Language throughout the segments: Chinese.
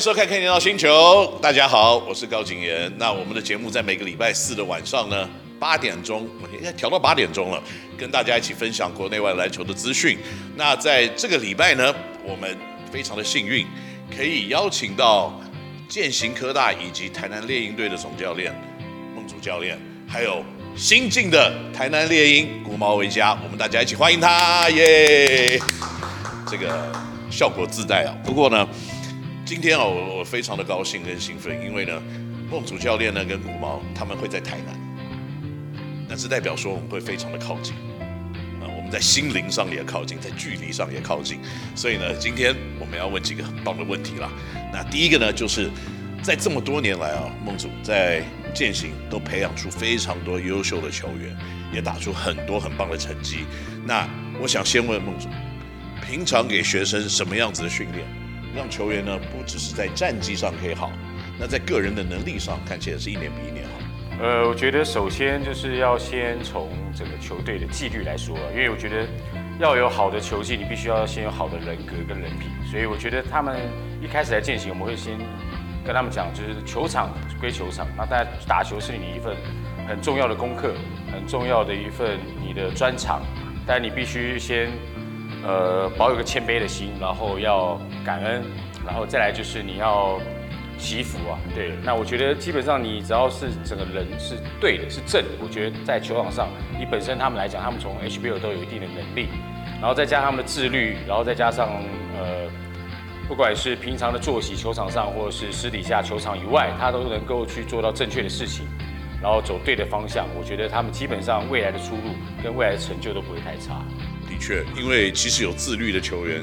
收看《看电脑星球》，大家好，我是高景言。那我们的节目在每个礼拜四的晚上呢，八点钟，我应该调到八点钟了，跟大家一起分享国内外篮球的资讯。那在这个礼拜呢，我们非常的幸运，可以邀请到健行科大以及台南猎鹰队的总教练孟祖教练，还有新进的台南猎鹰古毛维佳，我们大家一起欢迎他，耶！这个效果自带啊。不过呢。今天哦，我非常的高兴跟兴奋，因为呢，孟祖教练呢跟古毛他们会在台南，那是代表说我们会非常的靠近，啊，我们在心灵上也靠近，在距离上也靠近，所以呢，今天我们要问几个很棒的问题啦。那第一个呢，就是在这么多年来啊，孟祖在践行都培养出非常多优秀的球员，也打出很多很棒的成绩。那我想先问孟祖，平常给学生什么样子的训练？让球员呢，不只是在战绩上可以好，那在个人的能力上看起来是一年比一年好。呃，我觉得首先就是要先从整个球队的纪律来说，因为我觉得要有好的球技，你必须要先有好的人格跟人品。所以我觉得他们一开始来践行，我们会先跟他们讲，就是球场归球场，那大家打球是你一份很重要的功课，很重要的一份你的专长，但你必须先。呃，保有个谦卑的心，然后要感恩，然后再来就是你要祈福啊。对，那我觉得基本上你只要是整个人是对的，是正的，我觉得在球场上，你本身他们来讲，他们从 HBL 都有一定的能力，然后再加上他们的自律，然后再加上呃，不管是平常的作息，球场上或者是私底下球场以外，他都能够去做到正确的事情，然后走对的方向。我觉得他们基本上未来的出路跟未来的成就都不会太差。的确，因为其实有自律的球员，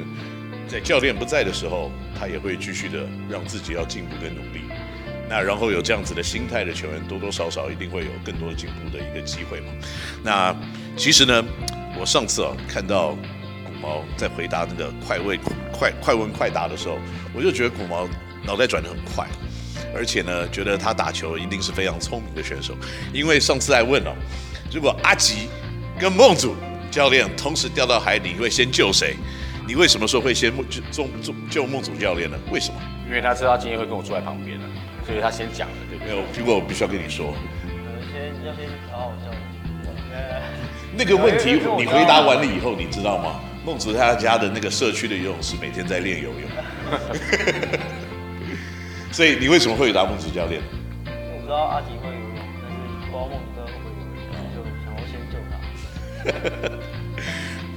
在教练不在的时候，他也会继续的让自己要进步跟努力。那然后有这样子的心态的球员，多多少少一定会有更多进步的一个机会嘛。那其实呢，我上次啊看到古毛在回答那个快问快快问快答的时候，我就觉得古毛脑袋转得很快，而且呢，觉得他打球一定是非常聪明的选手。因为上次还问了，如果阿吉跟孟祖。教练同时掉到海底，你会先救谁？你为什么说会先救救救救孟祖教练呢？为什么？因为他知道他今天会跟我坐在旁边，所以他先讲了，对不对？没有，不过我必须要跟你说，先要先好好教。那个问题你回答完了以后，你知道吗？孟子他家的那个社区的游泳池每天在练游泳，所以你为什么会回答孟子教练？我知道阿吉会游泳，但是不知道孟子会不会游泳，就想要先救他。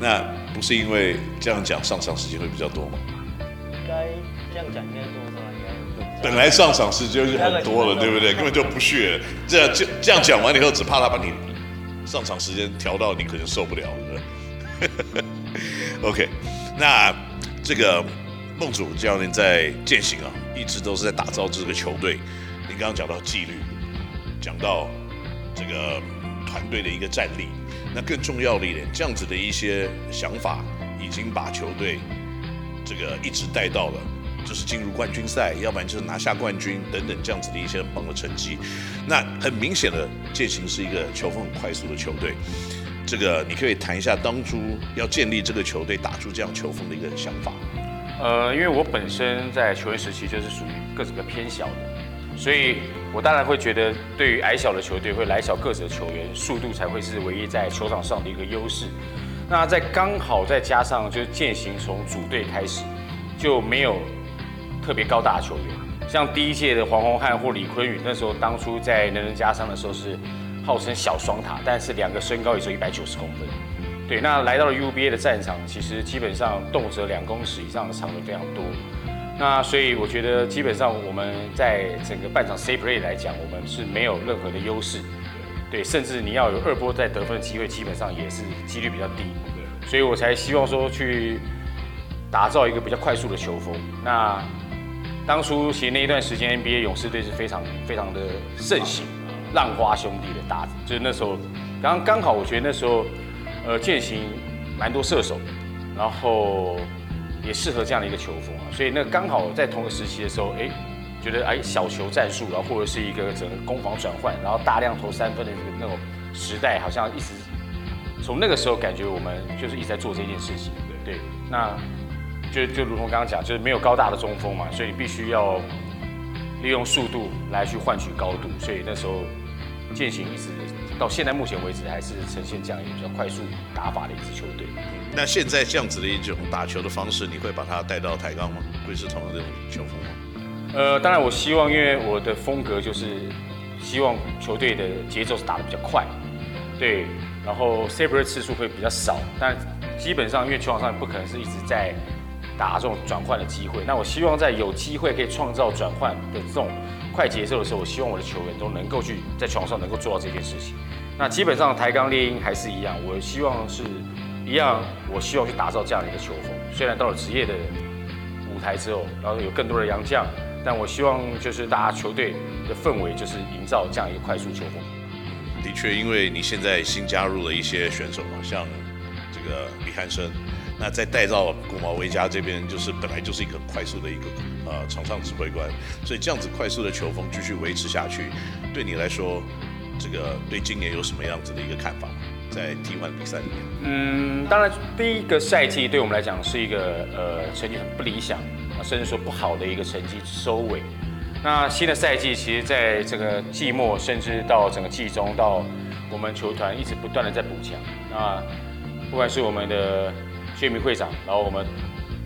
那不是因为这样讲上场时间会比较多吗？应该这样讲应该多少？应该本来上场时间就很多了，对不对？根本就不屑。这样就这样讲完以后，只怕他把你上场时间调到你可能受不了，对不对？OK，那这个孟祖教练在践行啊，一直都是在打造这个球队。你刚刚讲到纪律，讲到这个团队的一个战力。那更重要的一点，这样子的一些想法，已经把球队这个一直带到了，就是进入冠军赛，要不然就是拿下冠军等等这样子的一些很棒的成绩。那很明显的，健行是一个球风很快速的球队。这个你可以谈一下当初要建立这个球队，打出这样球风的一个想法。呃，因为我本身在球员时期就是属于个子比较偏小的。所以，我当然会觉得，对于矮小的球队，会矮小个子的球员，速度才会是唯一在球场上的一个优势。那在刚好再加上，就是践行从组队开始就没有特别高大的球员，像第一届的黄宏汉或李坤宇，那时候当初在能人加上的时候是号称小双塔，但是两个身高也只有一百九十公分。对，那来到了 UBA 的战场，其实基本上动辄两公尺以上的长人非常多。那所以我觉得基本上我们在整个半场 set play 来讲，我们是没有任何的优势，对，甚至你要有二波再得分的机会，基本上也是几率比较低，所以我才希望说去打造一个比较快速的球风。那当初其实那一段时间 NBA 勇士队是非常非常的盛行，浪花兄弟的打，就是那时候刚刚好，我觉得那时候呃践行蛮多射手，然后。也适合这样的一个球风啊，所以那刚好在同个时期的时候，哎，觉得哎小球战术，然后或者是一个整个攻防转换，然后大量投三分的那种时代，好像一直从那个时候感觉我们就是一直在做这件事情。对对，那就就如同刚刚讲，就是没有高大的中锋嘛，所以你必须要利用速度来去换取高度。所以那时候践行一直到现在目前为止还是呈现这样一个比较快速打法的一支球队。那现在这样子的一种打球的方式，你会把它带到台钢吗？会是同样这种球风吗？呃，当然我希望，因为我的风格就是希望球队的节奏是打得比较快，对，然后 saber 次数会比较少，但基本上因为球场上不可能是一直在打这种转换的机会，那我希望在有机会可以创造转换的这种快节奏的时候，我希望我的球员都能够去在球场上能够做到这件事情。那基本上台钢猎鹰还是一样，我希望是。一样，我希望去打造这样的一个球风。虽然到了职业的舞台之后，然后有更多的洋将，但我希望就是大家球队的氛围就是营造这样一个快速球风。的确，因为你现在新加入了一些选手嘛，像这个李汉生，那在带到古毛维加这边，就是本来就是一个快速的一个呃场上指挥官，所以这样子快速的球风继续维持下去，对你来说，这个对今年有什么样子的一个看法？在 T1 比赛里面，嗯，当然第一个赛季对我们来讲是一个呃成绩很不理想，甚至说不好的一个成绩收尾。那新的赛季，其实在这个季末，甚至到整个季中，到我们球团一直不断的在补强。那不管是我们的薛明会长，然后我们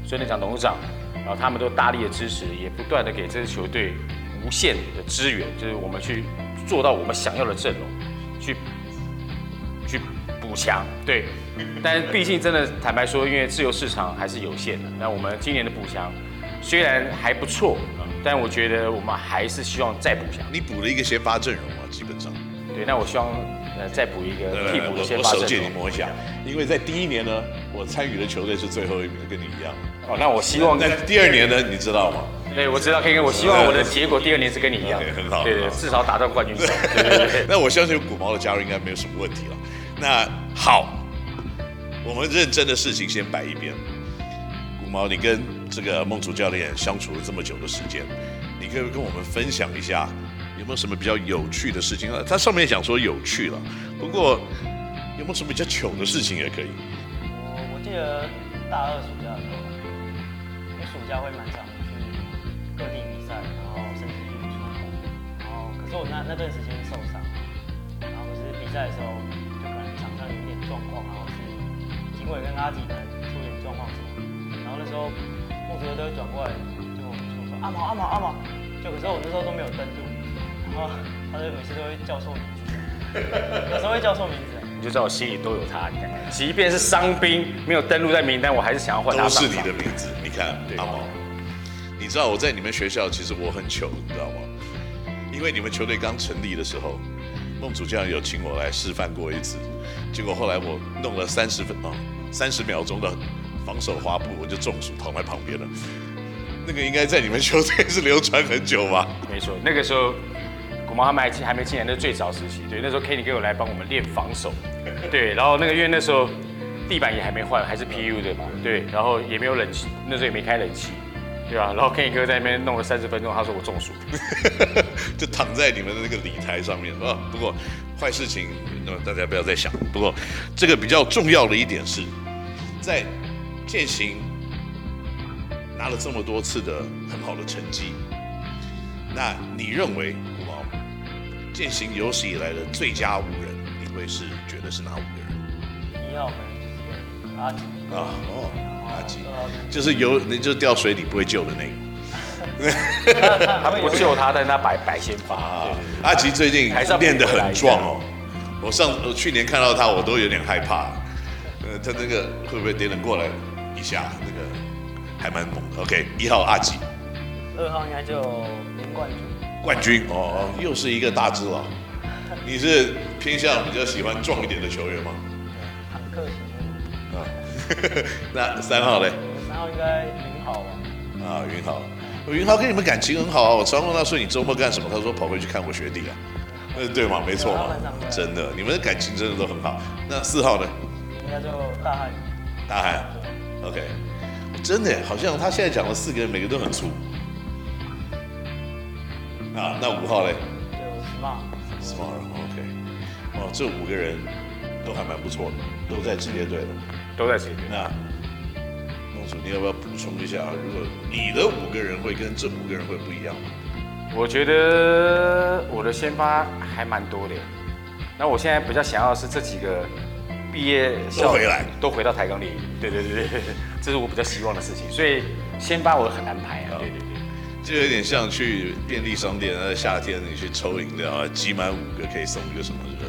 孙队长董事长，然后他们都大力的支持，也不断的给这支球队无限的支援，就是我们去做到我们想要的阵容，去。去补强，对，但是毕竟真的坦白说，因为自由市场还是有限的。那我们今年的补强虽然还不错，但我觉得我们还是希望再补强。你补了一个先发阵容啊，基本上。对，那我希望呃再补一个替补的先发阵容。我手借你摸一下，因为在第一年呢，我参与的球队是最后一名，跟你一样。哦，那我希望在第二年呢，你知道吗？对，我知道 K K，，我希望我的结果第二年是跟你一样，很好，对对，至少打到冠军赛。那我相信古毛的加入应该没有什么问题了。那好，我们认真的事情先摆一边。古毛，你跟这个孟主教练相处了这么久的时间，你可以跟我们分享一下，有没有什么比较有趣的事情啊？他上面讲说有趣了，不过有没有什么比较糗的事情也可以？我我记得大二暑假的时候，因为暑假会蛮常去各地比赛，然后甚至去出国，然后可是我那那段时间受伤，然后可是比赛的时候。因为跟阿吉可能出点状况什么，然后那时候孟主任都会转过来就我们说说阿毛阿毛阿毛，就可是我那时候都没有登录，后他就每次都会叫错名字，有时候会叫错名字，你就知道我心里都有他。你看，即便是伤兵没有登录在名单，我还是想要换他。都是你的名字，你看阿毛，你知道我在你们学校其实我很糗，你知道吗？因为你们球队刚成立的时候，孟主教练有请我来示范过一次，结果后来我弄了三十分钟。三十秒钟的防守滑步，我就中暑躺在旁边了。那个应该在你们球队是流传很久吧？没错，那个时候古毛他们还进还没进来，那是最早时期。对，那时候 Kenny 给我来帮我们练防守。对，然后那个因为那时候地板也还没换，还是 PU 的嘛。对，然后也没有冷气，那时候也没开冷气，对啊？然后 Kenny 哥在那边弄了三十分钟，他说我中暑，就躺在你们的那个礼台上面啊。不过坏事情，那大家不要再想。不过这个比较重要的一点是。在健行拿了这么多次的很好的成绩，那你认为古毛健行有史以来的最佳五人，你会是觉得是哪五个人？一号可能就是阿吉啊，哦，阿吉，就是有你就掉水里不会救的那个。他不救他，但他摆摆先发。啊、阿吉最近练得很壮哦，我上我去年看到他，我都有点害怕。他那个会不会点人过来一下？那个还蛮猛的。OK，一号阿吉，二号应该就林冠军。冠军哦，又是一个大只佬。你是偏向比较喜欢壮一点的球员吗？坦克型的。啊，那三号嘞？三号应该云豪吧。啊，云豪，云豪跟你们感情很好啊。我常问他说：“你周末干什么？”他说：“跑回去看我学弟啊。”呃，对吗？没错嘛，真的，你们的感情真的都很好。那四号呢？那就大汉，大汉，OK，真的好像他现在讲的四个人，每个都很粗。啊，那五号嘞？就 Smart，Smart，OK，哦，这五个人都还蛮不错的，都在职业队的，都在职业队。那孟孟主，你要不要补充一下？如果你的五个人会跟这五个人会不一样吗？我觉得我的先发还蛮多的。那我现在比较想要的是这几个毕业都回来，都回到台钢里。对对对对，这是我比较希望的事情。所以先发我很难排啊。对对对。就有点像去便利商店，在夏天你去抽饮料，集满五个可以送一个什么的。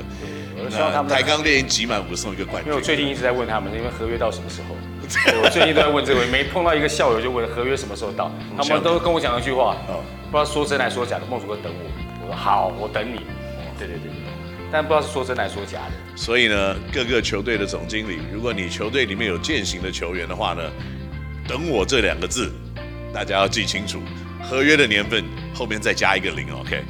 对，我希望他们台钢猎鹰集满五送一个冠军。因为我最近一直在问他们，因为合约到什么时候？我最近都在问这个，没碰到一个校友就问合约什么时候到。他们都跟我讲一句话，不知道说真还是说假的。孟主哥等我，我说好，我等你。对对对，但不知道是说真还是说假的。所以呢，各个球队的总经理，如果你球队里面有健行的球员的话呢，等我这两个字，大家要记清楚。合约的年份后面再加一个零，OK。